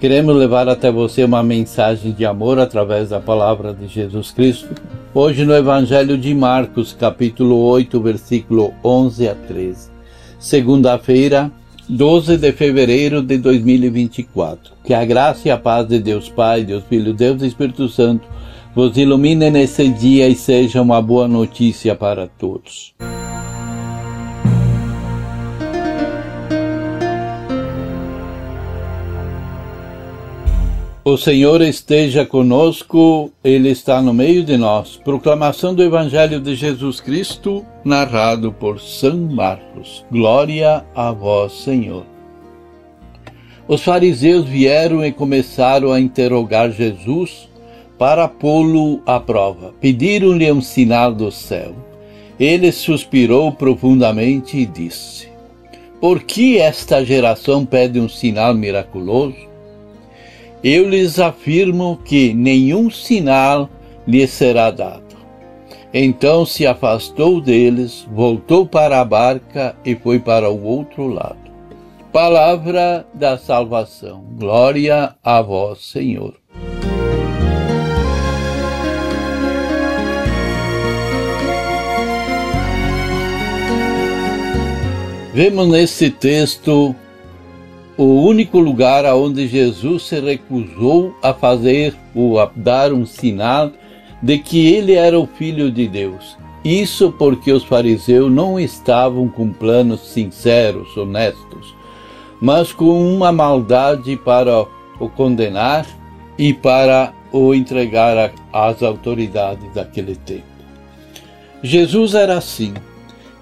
Queremos levar até você uma mensagem de amor através da palavra de Jesus Cristo, hoje no Evangelho de Marcos, capítulo 8, versículo 11 a 13. Segunda-feira, 12 de fevereiro de 2024. Que a graça e a paz de Deus Pai, Deus Filho, Deus e Espírito Santo vos ilumine nesse dia e seja uma boa notícia para todos. O Senhor esteja conosco, Ele está no meio de nós. Proclamação do Evangelho de Jesus Cristo, narrado por São Marcos. Glória a vós, Senhor. Os fariseus vieram e começaram a interrogar Jesus para pô-lo à prova. Pediram-lhe um sinal do céu. Ele suspirou profundamente e disse: Por que esta geração pede um sinal miraculoso? Eu lhes afirmo que nenhum sinal lhe será dado. Então se afastou deles, voltou para a barca e foi para o outro lado. Palavra da salvação. Glória a vós, Senhor. Vemos nesse texto o único lugar aonde Jesus se recusou a fazer ou a dar um sinal de que ele era o filho de Deus. Isso porque os fariseus não estavam com planos sinceros, honestos, mas com uma maldade para o condenar e para o entregar às autoridades daquele tempo. Jesus era assim.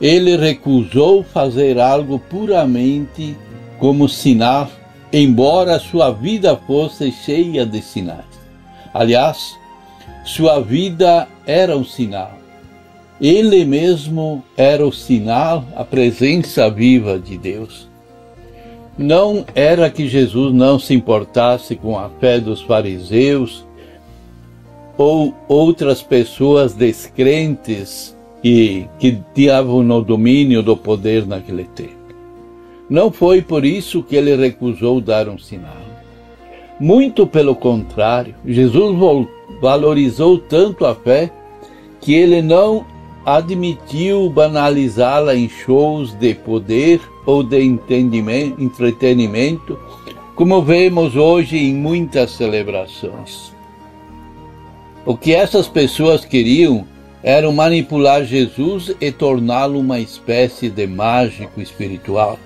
Ele recusou fazer algo puramente como sinal, embora sua vida fosse cheia de sinais. Aliás, sua vida era um sinal. Ele mesmo era o sinal, a presença viva de Deus. Não era que Jesus não se importasse com a fé dos fariseus ou outras pessoas descrentes e que estavam no domínio do poder naquele tempo. Não foi por isso que ele recusou dar um sinal. Muito pelo contrário, Jesus valorizou tanto a fé que ele não admitiu banalizá-la em shows de poder ou de entretenimento, como vemos hoje em muitas celebrações. O que essas pessoas queriam era manipular Jesus e torná-lo uma espécie de mágico espiritual.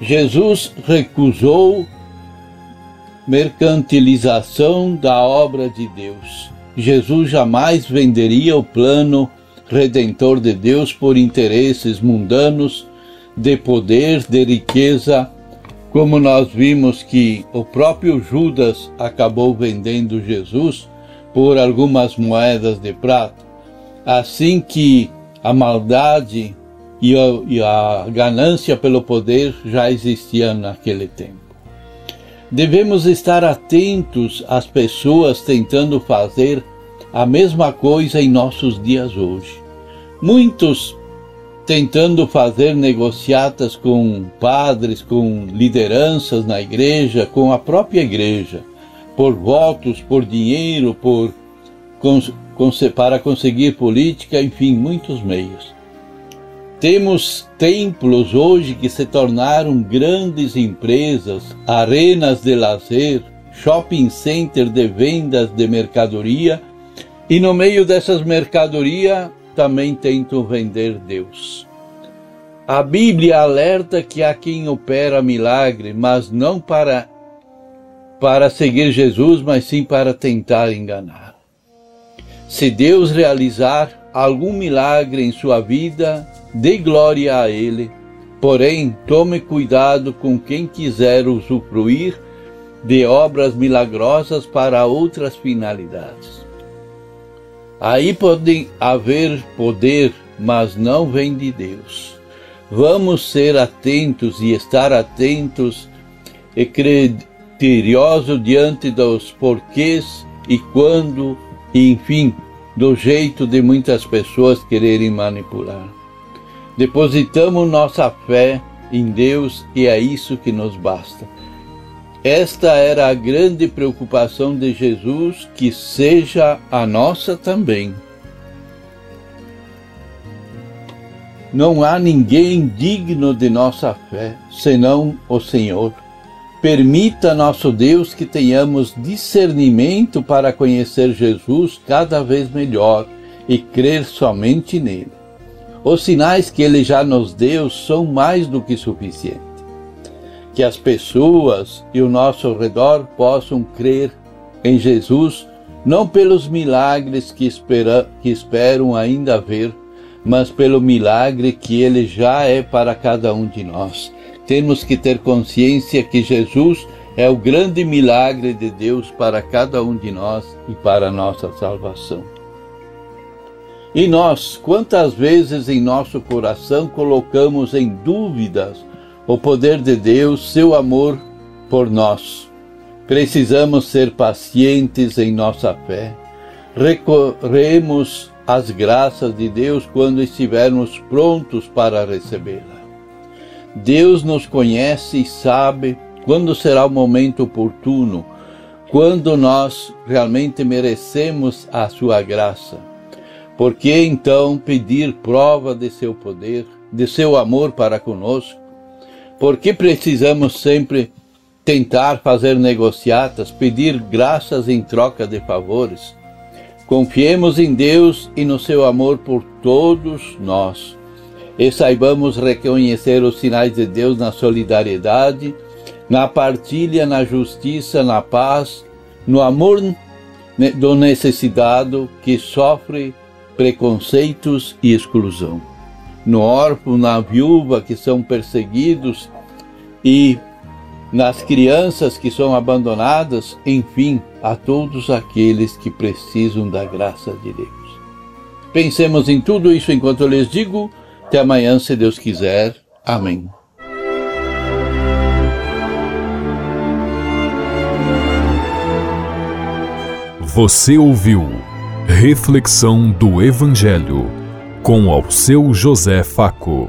Jesus recusou mercantilização da obra de Deus. Jesus jamais venderia o plano redentor de Deus por interesses mundanos, de poder, de riqueza, como nós vimos que o próprio Judas acabou vendendo Jesus por algumas moedas de prata. Assim que a maldade e a, e a ganância pelo poder já existia naquele tempo. Devemos estar atentos às pessoas tentando fazer a mesma coisa em nossos dias hoje. Muitos tentando fazer negociatas com padres, com lideranças na igreja, com a própria igreja, por votos, por dinheiro, por para conseguir política, enfim, muitos meios. Temos templos hoje que se tornaram grandes empresas, arenas de lazer, shopping center de vendas de mercadoria e no meio dessas mercadorias também tentam vender Deus. A Bíblia alerta que há quem opera milagre, mas não para para seguir Jesus, mas sim para tentar enganar. Se Deus realizar algum milagre em sua vida, dê glória a Ele. Porém, tome cuidado com quem quiser usufruir de obras milagrosas para outras finalidades. Aí pode haver poder, mas não vem de Deus. Vamos ser atentos e estar atentos e criteriosos diante dos porquês e quando, e enfim, do jeito de muitas pessoas quererem manipular. Depositamos nossa fé em Deus e é isso que nos basta. Esta era a grande preocupação de Jesus, que seja a nossa também. Não há ninguém digno de nossa fé, senão o Senhor. Permita, nosso Deus, que tenhamos discernimento para conhecer Jesus cada vez melhor e crer somente nele. Os sinais que ele já nos deu são mais do que suficientes. Que as pessoas e o nosso redor possam crer em Jesus, não pelos milagres que, espera, que esperam ainda ver, mas pelo milagre que ele já é para cada um de nós. Temos que ter consciência que Jesus é o grande milagre de Deus para cada um de nós e para a nossa salvação. E nós, quantas vezes em nosso coração colocamos em dúvidas o poder de Deus, seu amor por nós? Precisamos ser pacientes em nossa fé. Recorremos as graças de Deus quando estivermos prontos para recebê-la. Deus nos conhece e sabe quando será o momento oportuno, quando nós realmente merecemos a sua graça. Por que então pedir prova de seu poder, de seu amor para conosco? Por que precisamos sempre tentar fazer negociatas, pedir graças em troca de favores? Confiemos em Deus e no seu amor por todos nós. E saibamos reconhecer os sinais de Deus na solidariedade, na partilha, na justiça, na paz, no amor do necessitado que sofre preconceitos e exclusão. No órfão, na viúva que são perseguidos e nas crianças que são abandonadas, enfim, a todos aqueles que precisam da graça de Deus. Pensemos em tudo isso enquanto eu lhes digo. Até amanhã, se Deus quiser. Amém. Você ouviu Reflexão do Evangelho com ao seu José Faco.